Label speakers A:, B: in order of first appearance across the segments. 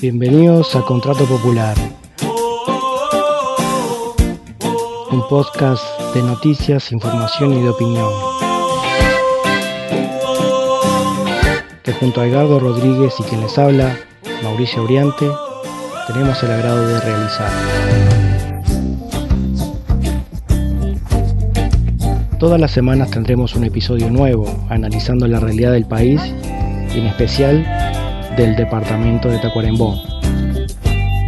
A: Bienvenidos a Contrato Popular, un podcast de noticias, información y de opinión, que junto a Edgardo Rodríguez y quien les habla, Mauricio Oriante, tenemos el agrado de realizar. Todas las semanas tendremos un episodio nuevo analizando la realidad del país y en especial del departamento de Tacuarembó.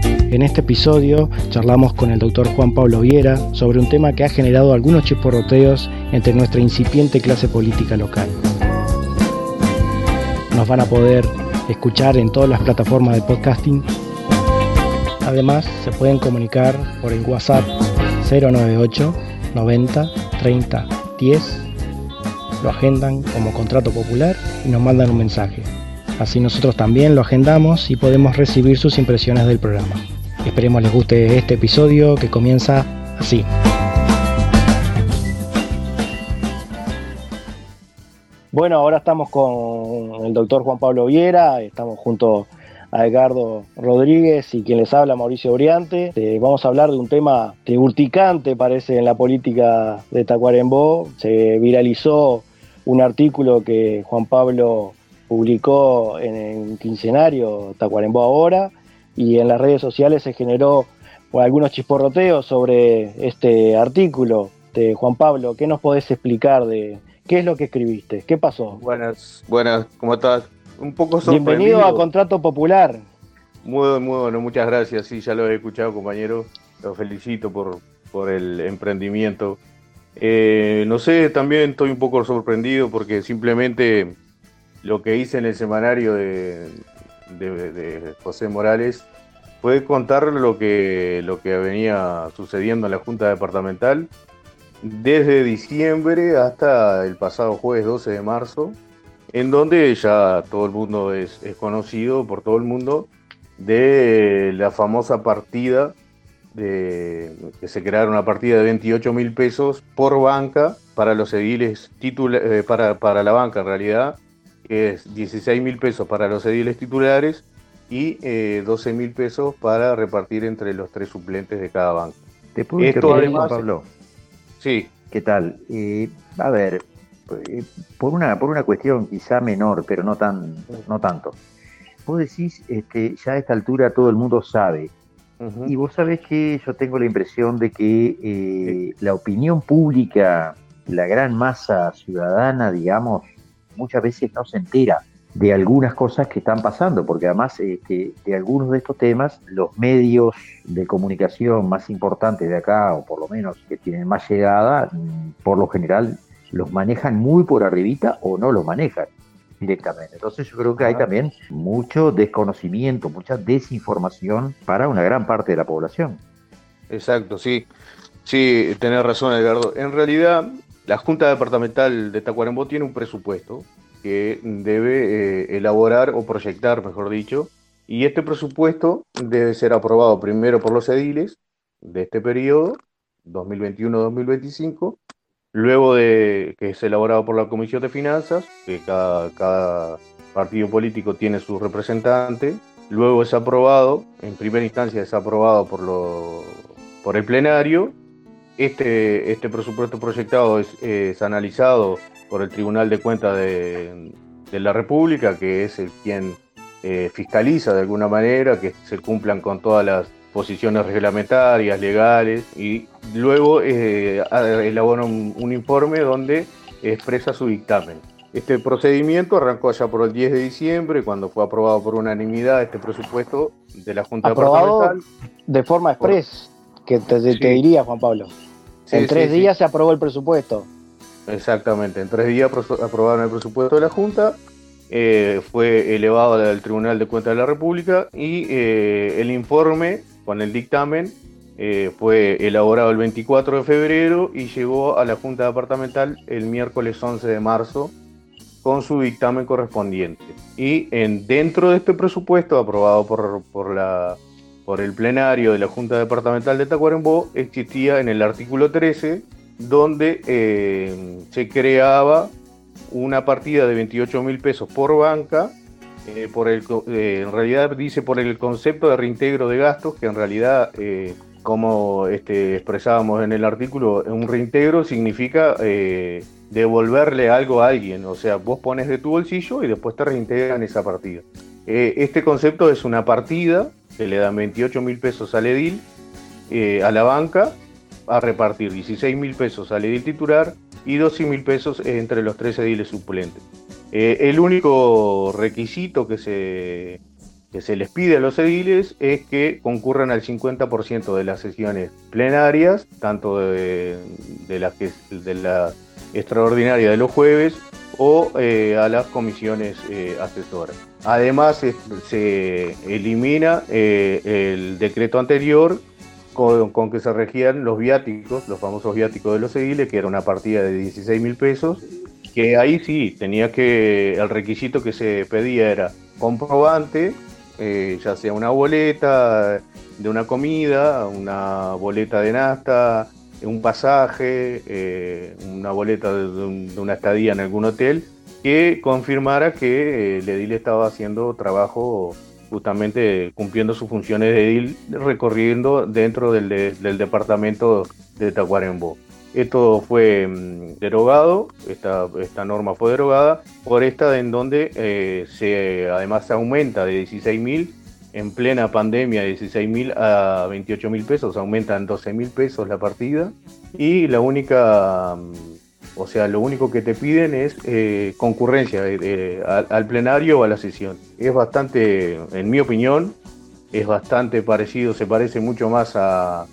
A: En este episodio charlamos con el doctor Juan Pablo Viera sobre un tema que ha generado algunos chisporroteos entre nuestra incipiente clase política local. Nos van a poder escuchar en todas las plataformas de podcasting. Además, se pueden comunicar por el WhatsApp 098 90 30 10. Lo agendan como contrato popular y nos mandan un mensaje. Así nosotros también lo agendamos y podemos recibir sus impresiones del programa. Esperemos les guste este episodio que comienza así. Bueno, ahora estamos con el doctor Juan Pablo Viera, estamos junto a Edgardo Rodríguez y quien les habla, Mauricio Oriante. Eh, vamos a hablar de un tema urticante parece en la política de Tacuarembó. Se viralizó un artículo que Juan Pablo publicó en el quincenario Tacuarembó Ahora y en las redes sociales se generó algunos chisporroteos sobre este artículo de Juan Pablo. ¿Qué nos podés explicar de qué es lo que escribiste? ¿Qué pasó?
B: Buenas, buenas, ¿cómo estás?
A: Un poco sorprendido. Bienvenido a Contrato Popular.
B: Muy, muy bueno, muchas gracias. Sí, ya lo he escuchado, compañero. Lo felicito por, por el emprendimiento. Eh, no sé, también estoy un poco sorprendido porque simplemente lo que hice en el semanario de, José Morales fue contar lo que, lo que venía sucediendo en la Junta Departamental desde diciembre hasta el pasado jueves 12 de marzo, en donde ya todo el mundo es, conocido por todo el mundo de la famosa partida de, que se crearon una partida de 28 mil pesos por banca para los ediles eh, para, para la banca en realidad que es 16 mil pesos para los ediles titulares y 12 eh, mil pesos para repartir entre los tres suplentes de cada banco.
C: ¿Te puedo Esto además, Pablo?
B: Sí.
C: ¿Qué tal? Eh, a ver, por una, por una cuestión quizá menor, pero no, tan, no tanto. Vos decís, este, ya a esta altura todo el mundo sabe. Y vos sabés que yo tengo la impresión de que la opinión pública, la gran masa ciudadana, digamos, muchas veces no se entera de algunas cosas que están pasando, porque además este, de algunos de estos temas los medios de comunicación más importantes de acá, o por lo menos que tienen más llegada, por lo general los manejan muy por arribita o no los manejan directamente. Entonces yo creo que hay también mucho desconocimiento, mucha desinformación para una gran parte de la población.
B: Exacto, sí. Sí, tenés razón, Edgardo. En realidad, la Junta Departamental de Tacuarembó tiene un presupuesto que debe eh, elaborar o proyectar, mejor dicho, y este presupuesto debe ser aprobado primero por los ediles de este periodo, 2021-2025, luego de que es elaborado por la Comisión de Finanzas, que cada, partido político tiene su representante, luego es aprobado, en primera instancia es aprobado por, el plenario. Este, este presupuesto proyectado es, analizado por el Tribunal de Cuentas de, la República, que es el quien eh, fiscaliza de alguna manera que se cumplan con todas las posiciones reglamentarias, legales, y luego eh, elabora un, informe donde expresa su dictamen. Este procedimiento arrancó allá por el 10 de diciembre, cuando fue aprobado por unanimidad este presupuesto de la Junta
A: aprobado Departamental. De forma express, que te diría, Juan Pablo en tres días se aprobó el presupuesto.
B: Exactamente, en tres días aprobaron el presupuesto de la Junta, eh, fue elevado al Tribunal de Cuentas de la República y eh, el informe con el dictamen eh, fue elaborado el 24 de febrero y llegó a la Junta Departamental el miércoles 11 de marzo con su dictamen correspondiente. Y en, dentro de este presupuesto aprobado por, por la por el plenario de la Junta Departamental de Tacuarembó existía en el artículo 13, donde eh, se creaba una partida de 28 mil pesos por banca, eh, eh, en realidad dice por el concepto de reintegro de gastos, que en realidad, como este, expresábamos en el artículo, un reintegro significa devolverle algo a alguien, o sea, vos pones de tu bolsillo y después te reintegran esa partida. este concepto es una partida que le dan 28 mil pesos al edil, eh, a la banca, a repartir 16 mil pesos al edil titular y 12 mil pesos entre los tres ediles suplentes. Eh, el único requisito que se, les pide a los ediles es que concurran al 50% de las sesiones plenarias, tanto de, las que, de la extraordinaria de los jueves o eh, a las comisiones asesoras. Además, se elimina eh, el decreto anterior con, que se regían los viáticos, los famosos viáticos de los ediles, que era una partida de 16 mil pesos, que ahí sí tenía que, el requisito que se pedía era comprobante, eh, ya sea una boleta de una comida, una boleta de nasta, un pasaje, eh, una boleta de una estadía en algún hotel que confirmara que el edil estaba haciendo trabajo justamente cumpliendo sus funciones de edil recorriendo dentro del, departamento de Tacuarembó. Esto fue mm, derogado, esta, esta, norma fue derogada por esta en donde eh, se, además se aumenta de 16 mil en plena pandemia de 16 mil a 28 mil pesos, aumentan 12 mil pesos la partida y la única mm, o sea, lo único que te piden es eh, concurrencia eh, al, plenario o a la sesión. Es bastante, en mi opinión, es bastante parecido, se parece mucho más a,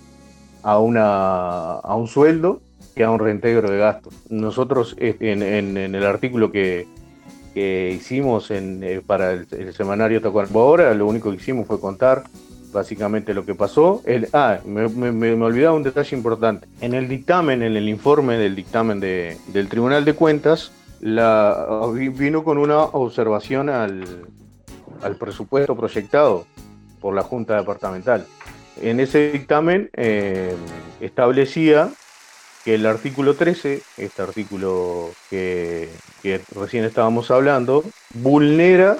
B: a, una, a un sueldo que a un reintegro de gastos. Nosotros en, el artículo que, hicimos eh, para el, semanario Tacuarembó ahora, lo único que hicimos fue contar básicamente lo que pasó. El, ah, me, me, olvidaba un detalle importante. En el dictamen, en el informe del dictamen de, del Tribunal de Cuentas, vino con una observación al, al presupuesto proyectado por la Junta Departamental. En ese dictamen eh, establecía que el artículo 13, este artículo que, recién estábamos hablando, vulnera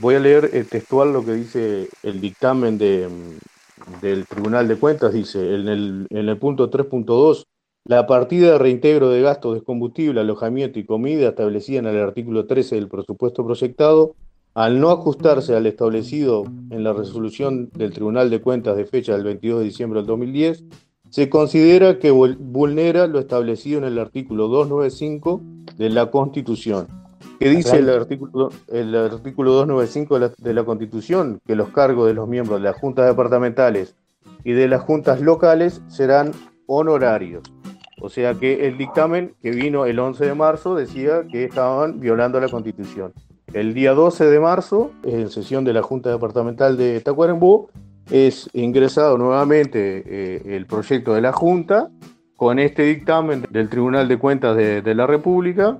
B: Voy a leer eh, textual lo que dice el dictamen de, mm, del Tribunal de Cuentas. Dice, en el, en el punto 3.2, la partida de reintegro de gastos de combustible, alojamiento y comida establecida en el artículo 13 del presupuesto proyectado, al no ajustarse al establecido en la resolución del Tribunal de Cuentas de fecha del 22 de diciembre del 2010, se considera que vulnera lo establecido en el artículo 295 de la Constitución ¿Qué dice el artículo, el artículo 295 de la, de la Constitución? Que los cargos de los miembros de las juntas departamentales y de las juntas locales serán honorarios. O sea que el dictamen que vino el 11 de marzo decía que estaban violando la Constitución. El día 12 de marzo, en sesión de la Junta Departamental de Tacuarembó, es ingresado nuevamente eh, el proyecto de la Junta con este dictamen del Tribunal de Cuentas de, la República.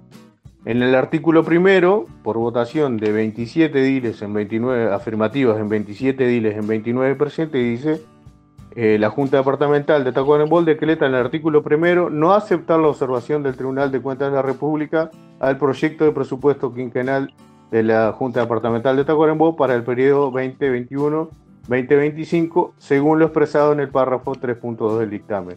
B: En el artículo primero, por votación de 27 diles en 29 afirmativas en 27 diles en 29 presentes, dice eh, la Junta Departamental de Tacuarembó decreta en el artículo primero no aceptar la observación del Tribunal de Cuentas de la República al proyecto de presupuesto quinquenal de la Junta Departamental de Tacuarembó para el periodo 2021-2025, según lo expresado en el párrafo 3.2 del dictamen.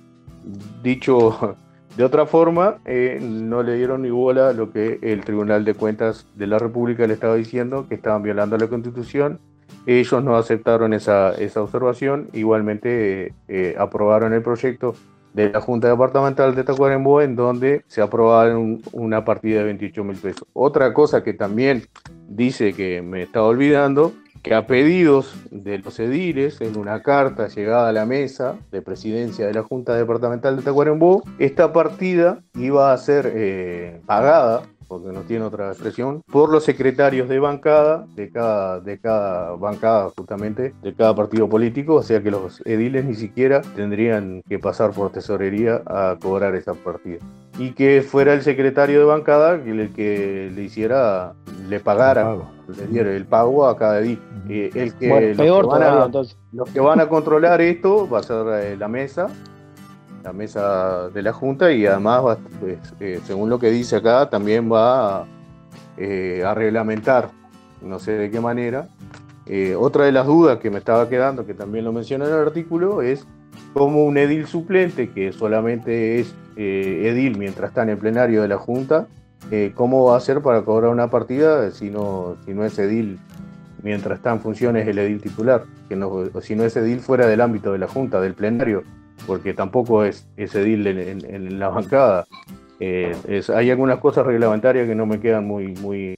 B: Dicho de otra forma, eh, no le dieron ni bola a lo que el Tribunal de Cuentas de la República le estaba diciendo, que estaban violando la Constitución. Ellos no aceptaron esa, esa observación, igualmente eh, aprobaron el proyecto de la Junta Departamental de Tacuarembó, en donde se aprobaron una partida de 28 mil pesos. Otra cosa que también dice que me estaba olvidando que a pedidos de los ediles, en una carta llegada a la mesa de presidencia de la Junta Departamental de Tacuarembó, esta partida iba a ser eh, pagada porque no tiene otra expresión, por los secretarios de bancada, de cada, de cada bancada justamente, de cada partido político, o sea que los ediles ni siquiera tendrían que pasar por tesorería a cobrar esa partida. Y que fuera el secretario de bancada el que le hiciera, le pagara, le diera el pago a cada edil. Eh, el que, peor van a, los que van a controlar esto va a ser eh, la mesa, la mesa de la Junta y además, pues, eh, según lo que dice acá, también va eh, a, reglamentar, no sé de qué manera. Eh, otra de las dudas que me estaba quedando, que también lo menciona en el artículo, es cómo un edil suplente, que solamente es edil mientras está en el plenario de la Junta, cómo va a hacer para cobrar una partida si no, si no es edil mientras está en funciones el edil titular, que no, si no es edil fuera del ámbito de la Junta, del plenario porque tampoco es, es edil en, la bancada. Eh, hay algunas cosas reglamentarias que no me quedan muy, muy,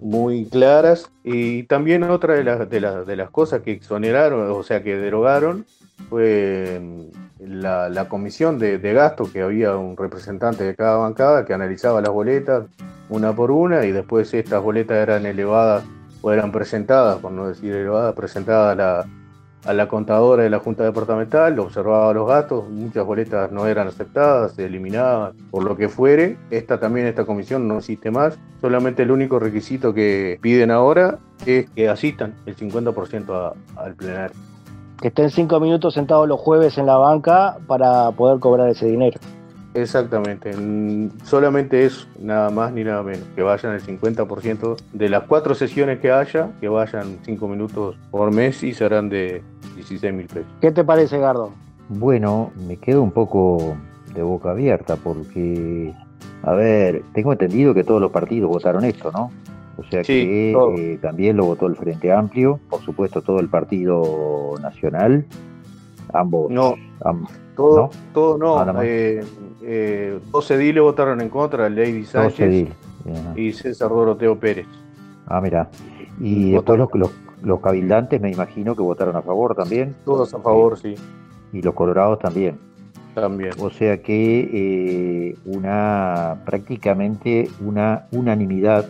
B: muy claras. Y también otra de las, de, las, de las cosas que exoneraron, o sea, que derogaron, fue mm, la, comisión de, de gasto, que había un representante de cada bancada que analizaba las boletas una por una y después estas boletas eran elevadas o eran presentadas, por no decir elevadas, presentadas a la, a la contadora de la Junta Departamental, observaba los gastos, muchas boletas no eran aceptadas, se eliminaban, por lo que fuere. Esta también, esta comisión no existe más. Solamente el único requisito que piden ahora es que asistan el 50% al plenario.
A: Que estén cinco minutos sentados los jueves en la banca para poder cobrar ese dinero.
B: Exactamente, solamente eso, nada más ni nada menos, que vayan el 50% de las cuatro sesiones que haya, que vayan cinco minutos por mes y serán de 16 mil pesos.
A: ¿Qué te parece, Gardo?
C: Bueno, me quedo un poco de boca abierta porque, a ver, tengo entendido que todos los partidos votaron esto, ¿no? O sea que eh, también lo votó el Frente Amplio, por supuesto todo el Partido Nacional, ambos.
B: No, todo no, todo no. Eh, eh, dos ediles votaron en contra, Lady Sánchez y César Doroteo Pérez.
C: Ah, mira. Y después los, los, cabildantes me imagino que votaron a favor también.
B: Todos a favor, sí.
C: Y los colorados también.
B: También.
C: O sea que eh, una prácticamente una unanimidad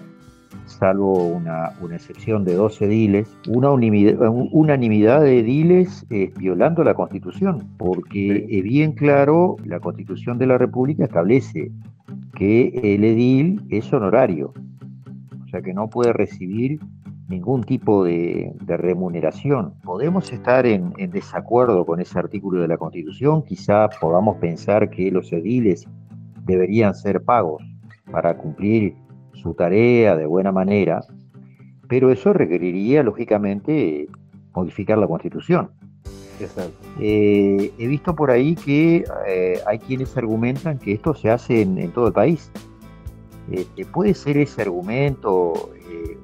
C: salvo una, excepción de dos ediles, una unanimidad, de ediles eh, violando la Constitución, porque es bien claro, la Constitución de la República establece que el edil es honorario, o sea que no puede recibir ningún tipo de, remuneración. Podemos estar en, en, desacuerdo con ese artículo de la Constitución, quizá podamos pensar que los ediles deberían ser pagos para cumplir su tarea de buena manera, pero eso requeriría, lógicamente, modificar la Constitución. Eh, he visto por ahí que eh, hay quienes argumentan que esto se hace en, todo el país. Eh, ¿Puede ser ese argumento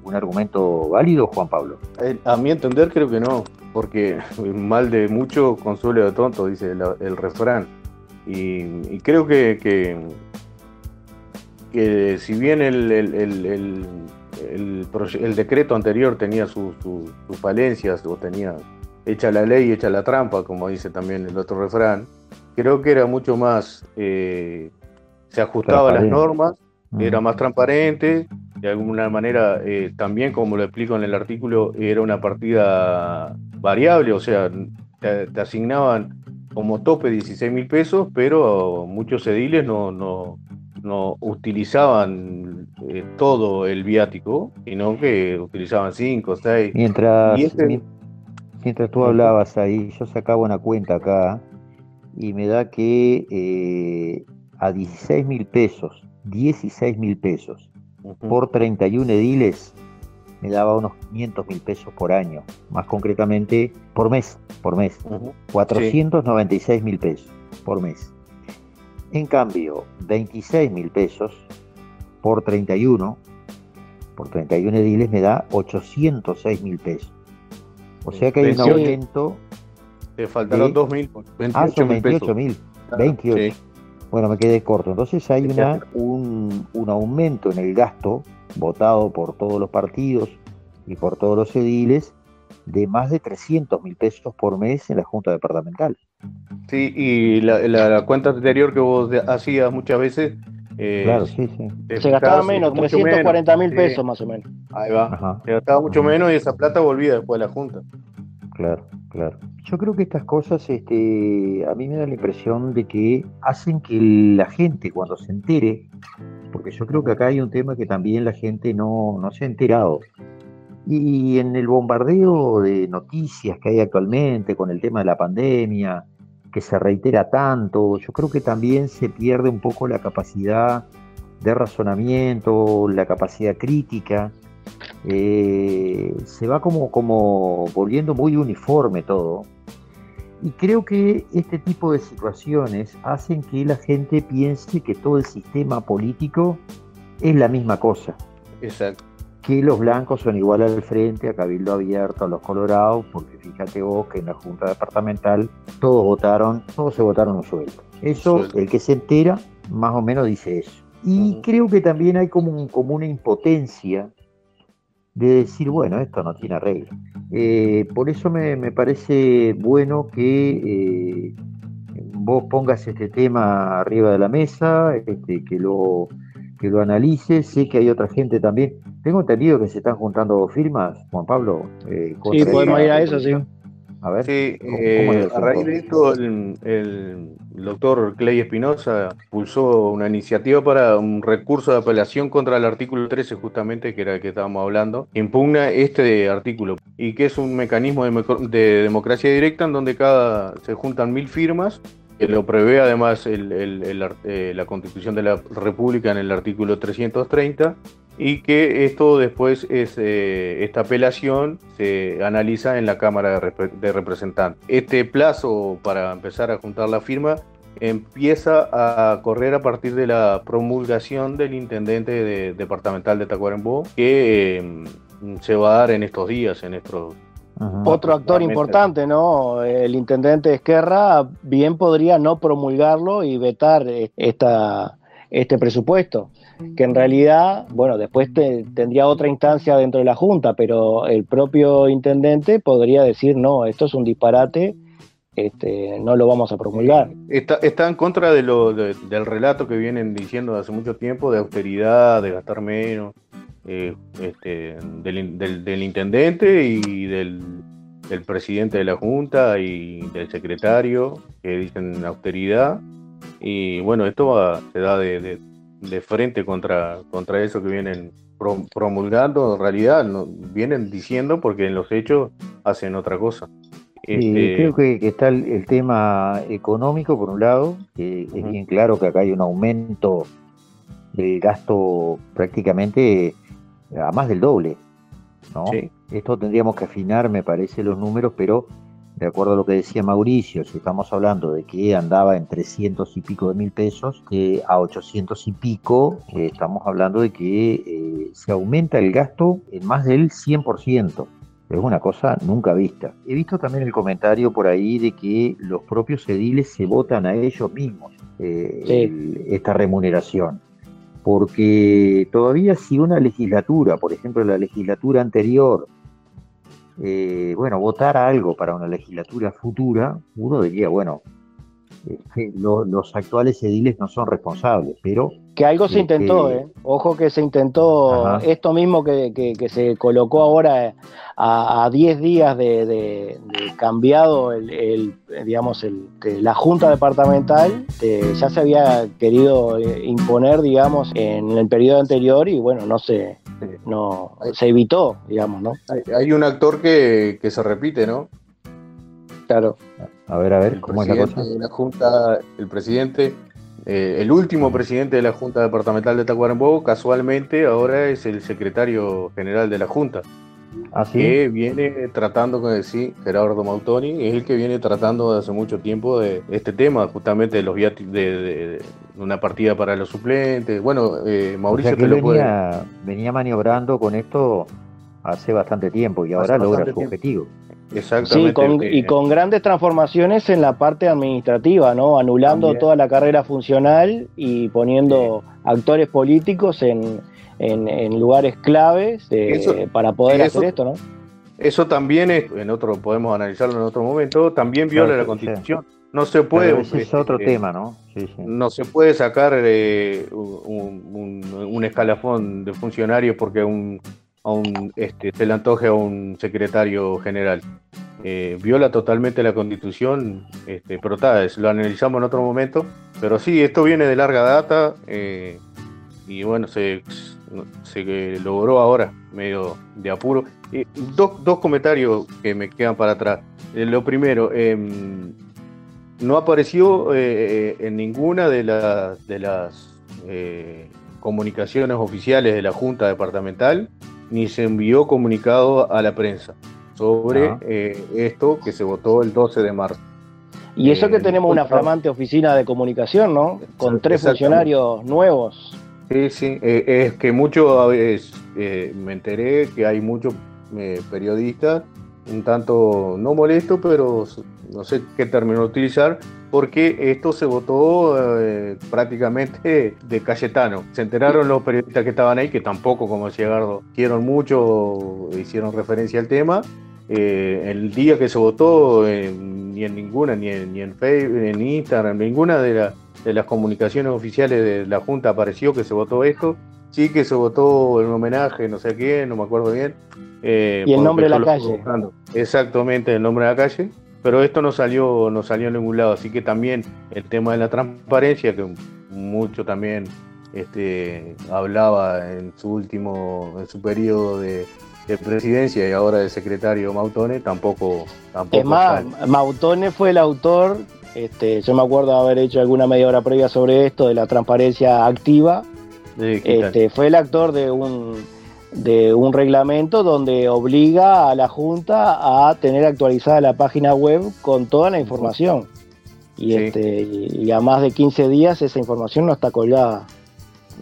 C: un argumento válido, Juan Pablo?
B: A mi entender creo que no, porque mal de mucho consuelo de tonto, dice el, refrán. Y, creo que, que si bien el, el, decreto anterior tenía sus falencias o tenía hecha la ley, hecha la trampa, como dice también el otro refrán, creo que era mucho más, eh, se ajustaba a las normas, era más transparente, de alguna manera eh, también, como lo explico en el artículo, era una partida variable, o sea, te, asignaban como tope 16 mil pesos, pero muchos ediles no, no, no utilizaban eh, todo el viático, sino que utilizaban 5, 6.
C: Mientras, este mientras tú hablabas ahí, yo sacaba una cuenta acá y me da que eh, a 16 mil pesos, 16 mil pesos por 31 ediles, me daba unos 500 mil pesos por año, más concretamente por mes, por mes, 496 mil pesos por mes. En cambio, 26 mil pesos por 31, por 31 ediles me da 806 mil pesos. O sea que hay un aumento.
B: Te faltaron 2 mil.
C: Ah, son 28 mil. 28. Bueno, me quedé corto. Entonces hay una, un, un aumento en el gasto votado por todos los partidos y por todos los ediles de más de 300 mil pesos por mes en la Junta Departamental.
B: Sí, y la, cuenta anterior que vos hacías muchas veces
A: Eh, claro, sí, sí. Se gastaba menos, 340 mil pesos más o menos.
B: Ahí va. Se gastaba mucho menos y esa plata volvía después de la Junta.
C: Claro, claro. Yo creo que estas cosas, este, a mí me da la impresión de que hacen que la gente cuando se entere, porque yo creo que acá hay un tema que también la gente no, no se ha enterado. Y en el bombardeo de noticias que hay actualmente con el tema de la pandemia, que se reitera tanto, yo creo que también se pierde un poco la capacidad de razonamiento, la capacidad crítica eh, se va como, como volviendo muy uniforme todo. Y creo que este tipo de situaciones hacen que la gente piense que todo el sistema político es la misma cosa.
B: Exacto.
C: Que los blancos son igual al frente, a Cabildo Abierto, a los colorados, porque fíjate vos que en la Junta Departamental todos votaron, todos se votaron un sueldo. Eso, el que se entera, más o menos dice eso. Y creo que también hay como, como una impotencia de decir, bueno, esto no tiene arreglo. Eh, por eso me, parece bueno que eh, vos pongas este tema arriba de la mesa, este, que, lo, que lo analices. Sé que hay otra gente también. Tengo entendido que se están juntando firmas, Juan Pablo.
A: Eh, sí, podemos ir a eso, sí.
B: A ver. Sí, eh, a raíz de esto, el, doctor Clay Espinosa pulsó una iniciativa para un recurso de apelación contra el artículo 13, justamente, que era el que estábamos hablando, impugna este artículo y que es un mecanismo de, democracia directa en donde cada se juntan mil firmas que lo prevé además eh, la Constitución de la República en el artículo 330 y que esto después, es, eh, esta apelación se analiza en la Cámara de, Representantes. Este plazo para empezar a juntar la firma empieza a correr a partir de la promulgación del intendente departamental de Tacuarembó, que em, se va a dar en estos días, en estos
A: Otro actor importante, ¿no? El intendente Esquerra bien podría no promulgarlo y vetar eh, esta, este presupuesto que en realidad, bueno, después tendría otra instancia dentro de la Junta, pero el propio intendente podría decir, no, esto es un disparate, este, no lo vamos a promulgar.
B: Está, está en contra de lo, del relato que vienen diciendo hace mucho tiempo de austeridad, de gastar menos, eh, este, del, intendente y del, presidente de la Junta y del secretario que dicen austeridad. Y bueno, esto se da de frente contra, contra eso que vienen promulgando, en realidad vienen diciendo porque en los hechos hacen otra cosa.
C: Este, creo que, está el, tema económico, por un lado, que es bien claro que acá hay un aumento del gasto prácticamente a más del doble. ¿no? Esto tendríamos que afinar, me parece, los números, pero de acuerdo a lo que decía Mauricio, si estamos hablando de que andaba en 300 y pico de mil pesos, que a 800 y pico, eh, estamos hablando de que eh, se aumenta el gasto en más del 100%. Es una cosa nunca vista. He visto también el comentario por ahí de que los propios ediles se votan a ellos mismos eh, esta remuneración. Porque todavía si una legislatura, por ejemplo la legislatura anterior, eh, bueno, votar algo para una legislatura futura, uno diría, bueno, eh, los actuales ediles no son responsables, pero...
A: Que algo se intentó, ¿eh? Ojo que se intentó esto mismo que, se colocó ahora a 10 días de, cambiado el, digamos, el, la Junta Departamental, ya se había querido imponer, digamos, en el periodo anterior y bueno, no se, no, se evitó, digamos, ¿no?
B: Hay, un actor que, se repite, ¿no?
A: Claro.
C: A ver, a ver, ¿cómo es la cosa?
B: la Junta, el presidente, eh, el último presidente de la Junta Departamental de Tacuarembó, casualmente ahora es el secretario general de la Junta. ¿Ah, que viene tratando con sí, Gerardo Mautoni, es el que viene tratando desde hace mucho tiempo de este tema, justamente de los de, de, una partida para los suplentes. Bueno, eh, Mauricio
C: te lo venía, venía maniobrando con esto hace bastante tiempo y ahora logra su objetivo.
A: Exactamente. Sí, y con grandes transformaciones en la parte administrativa, ¿no? Anulando toda la carrera funcional y poniendo actores políticos en, en, lugares claves para poder hacer esto, ¿no?
B: Eso también es, en otro, podemos analizarlo en otro momento, también viola la constitución. No se puede.
C: ese es otro
B: eh,
C: tema, ¿no?
B: No se puede sacar eh, un, escalafón de funcionario porque un, a un, este, se le antoje a un secretario general. Eh, viola totalmente la constitución, este, pero tal, lo analizamos en otro momento. Pero sí, esto viene de larga data y bueno, se, se logró ahora, medio de apuro. dos, dos comentarios que me quedan para atrás. lo primero, em, no apareció eh, eh, en ninguna de, de las eh, comunicaciones oficiales de la Junta Departamental, ni se envió comunicado a la prensa sobre ah. esto que se votó el 12 de marzo.
A: Y eso que tenemos una flamante oficina de comunicación, ¿no? Con tres funcionarios nuevos.
B: Sí, sí, es que mucho, me enteré que hay muchos periodistas un tanto no molesto, pero no sé qué término utilizar, porque esto se votó eh, prácticamente de Cayetano. Se enteraron los periodistas que estaban ahí, que tampoco, como decía Gardo, hicieron mucho, hicieron referencia al tema. Eh, el día que se votó, eh, ni en ninguna, ni en, ni en Facebook, en Instagram, ninguna de, de las comunicaciones oficiales de la Junta apareció que se votó esto. Sí que se votó en homenaje, no sé a quién, no me acuerdo bien.
A: Y el nombre de la calle.
B: Exactamente, el nombre de la calle pero esto no salió, no salió en ningún lado, así que también el tema de la transparencia, que mucho también este, hablaba en su último, en su periodo de, presidencia y ahora de secretario Mautone, tampoco, tampoco.
A: Es más, Mautone fue el autor, este, yo me acuerdo de haber hecho alguna media hora previa sobre esto, de la transparencia activa. Este, fue el actor de un de un reglamento donde obliga a la Junta a tener actualizada la página web con toda la información. Y, este, y, a más de 15 días esa información no está colgada.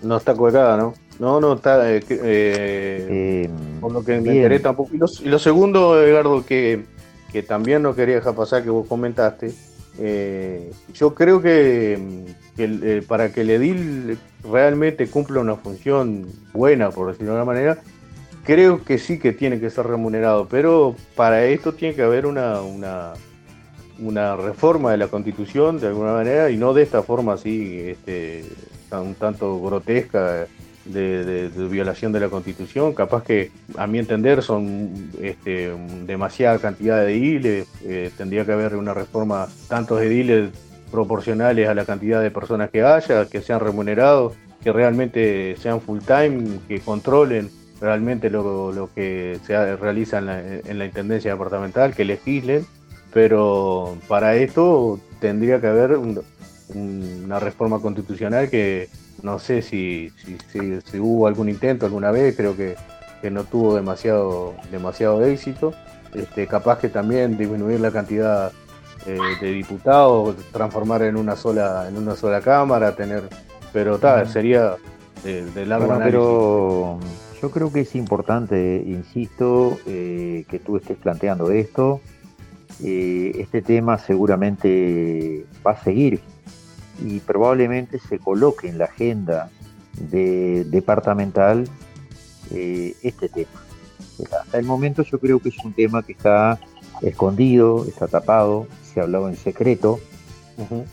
B: No está colgada, ¿no? No, no está. Eh, eh, por lo que me enteré tampoco. Y lo, segundo, Edgardo, que, que, también no quería dejar pasar, que vos comentaste. Eh, yo creo que, que para que el edil realmente cumpla una función buena, por decirlo de alguna manera, creo que sí que tiene que ser remunerado, pero para esto tiene que haber una, una, reforma de la constitución de alguna manera y no de esta forma así, este, un tanto grotesca. De, violación de la constitución, capaz que a mi entender son este, demasiada cantidad de ediles, eh, tendría que haber una reforma tantos ediles proporcionales a la cantidad de personas que haya, que sean remunerados, que realmente sean full time, que controlen realmente lo, que se realiza en la, Intendencia Departamental, que legislen, pero para esto tendría que haber una reforma constitucional que no sé si, hubo algún intento alguna vez, creo que, no tuvo demasiado, demasiado éxito. Este, capaz que también disminuir la cantidad eh, de diputados, transformar en una sola, en una sola cámara, tener, pero tal, sería de, largo análisis.
C: Pero yo creo que es importante, insisto, eh, que tú estés planteando esto. Eh, este tema seguramente va a seguir y probablemente se coloque en la agenda de, departamental este tema. Hasta el momento yo creo que es un tema que está escondido, está tapado, se ha hablado en secreto.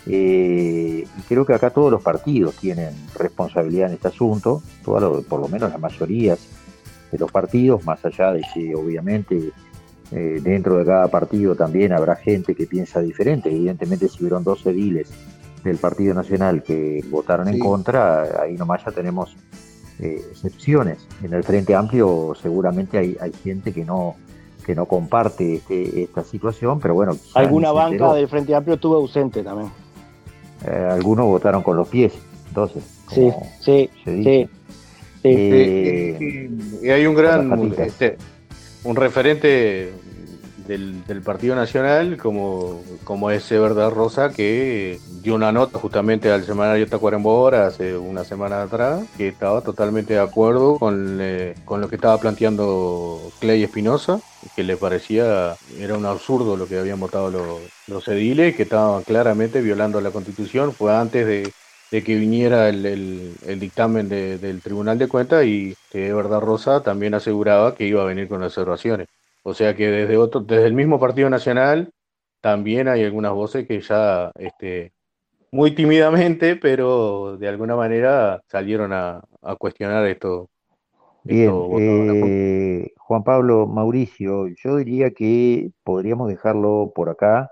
C: Eh, y creo que acá todos los partidos tienen responsabilidad en este asunto, todo por lo menos las mayorías de los partidos, más allá de que obviamente eh, dentro de cada partido también habrá gente que piensa diferente. Evidentemente si hubieron dos ediles del Partido Nacional que votaron en contra, ahí nomás ya tenemos eh, excepciones. En el Frente Amplio seguramente hay, hay gente que no, que no comparte este, esta situación, pero bueno.
A: Alguna banca del Frente Amplio estuvo ausente también.
C: Eh, algunos votaron con los pies, entonces.
A: Sí, sí, sí.
B: Eh, y hay un gran, este, un referente del, Partido Nacional como, como ese Verdad Rosa que dio una nota justamente al semanario Tacuarembó hace una semana atrás que estaba totalmente de acuerdo con, eh, con lo que estaba planteando Clay Espinosa que le parecía era un absurdo lo que habían votado los, los ediles que estaban claramente violando la constitución fue antes de, que viniera el, dictamen del Tribunal de Cuentas y que Verdad Rosa también aseguraba que iba a venir con observaciones. O sea que desde otro, desde el mismo Partido Nacional también hay algunas voces que ya este, muy tímidamente, pero de alguna manera salieron a, cuestionar esto.
C: Bien, eh, Juan Pablo, Mauricio, yo diría que podríamos dejarlo por acá.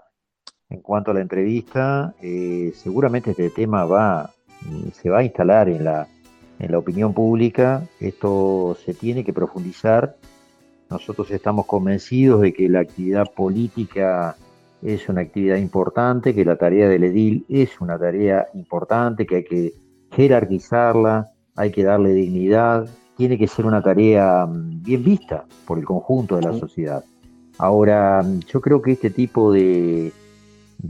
C: En cuanto a la entrevista, eh, seguramente este tema va, se va a instalar en la, en la opinión pública. Esto se tiene que profundizar. Nosotros estamos convencidos de que la actividad política es una actividad importante, que la tarea del edil es una tarea importante, que hay que jerarquizarla, hay que darle dignidad, tiene que ser una tarea mm, bien vista por el conjunto de la sociedad. Ahora, mm, yo creo que este tipo de,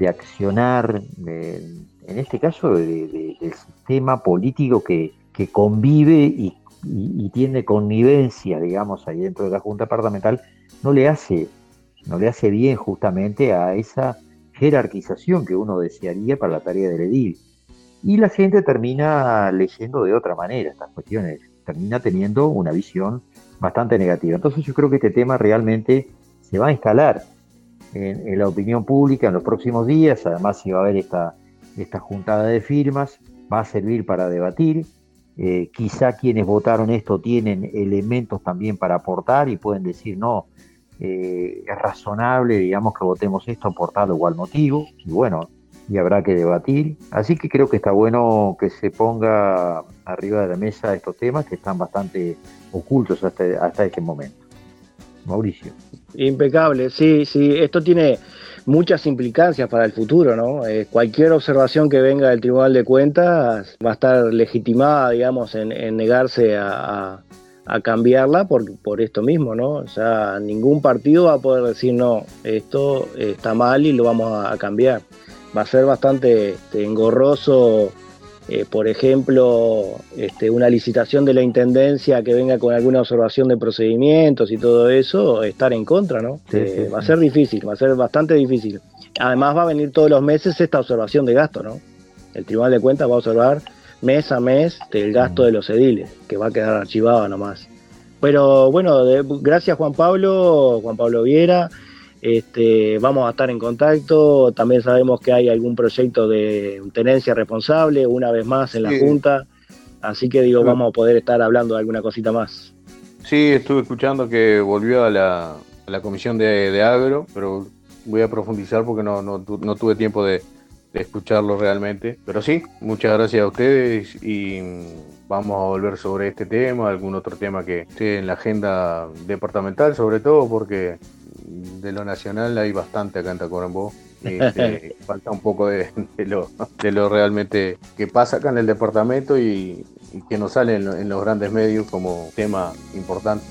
C: accionar, en este caso del sistema político que, convive y, y, tiene connivencia, digamos, ahí dentro de la Junta Departamental, no le hace no le hace bien justamente a esa jerarquización que uno desearía para la tarea del edil. Y la gente termina leyendo de otra manera estas cuestiones, termina teniendo una visión bastante negativa. Entonces yo creo que este tema realmente se va a instalar en, la opinión pública en los próximos días, además si va a haber esta, esta juntada de firmas, va a servir para debatir. Eh, quizá quienes votaron esto tienen elementos también para aportar y pueden decir, no, eh, es razonable, digamos, que votemos esto por tal o motivo, y bueno, y habrá que debatir. Así que creo que está bueno que se ponga arriba de la mesa estos temas que están bastante ocultos hasta, hasta este momento. Mauricio.
A: Impecable, sí, sí, esto tiene muchas implicancias para el futuro, ¿no? Eh, cualquier observación que venga del Tribunal de Cuentas va a estar legitimada, digamos, en, negarse a cambiarla por, por esto mismo, ¿no? O sea, ningún partido va a poder decir, no, esto está mal y lo vamos a, cambiar. Va a ser bastante este, engorroso, eh, por ejemplo, este, una licitación de la Intendencia que venga con alguna observación de procedimientos y todo eso, estar en contra, ¿no? Eh, va a ser difícil, va a ser bastante difícil. Además va a venir todos los meses esta observación de gasto, ¿no? El Tribunal de Cuentas va a observar mes a mes del gasto de los ediles, que va a quedar archivado nomás. Pero bueno, gracias Juan Pablo, Juan Pablo Viera. Este, vamos a estar en contacto. También sabemos que hay algún proyecto de tenencia responsable, una vez más en la Junta. Así que digo, vamos a poder estar hablando de alguna cosita más.
B: Sí, estuve escuchando que volvió a la, comisión de, agro, pero voy a profundizar porque no, no tuve tiempo de, de escucharlo realmente. Pero sí, muchas gracias a ustedes y vamos a volver sobre este tema, algún otro tema que esté en la agenda departamental, sobre todo porque de lo nacional hay bastante acá en Tacuarembó. Este, falta un poco de, lo, de lo realmente que pasa acá en el departamento y, que nos sale en los grandes medios como tema importante.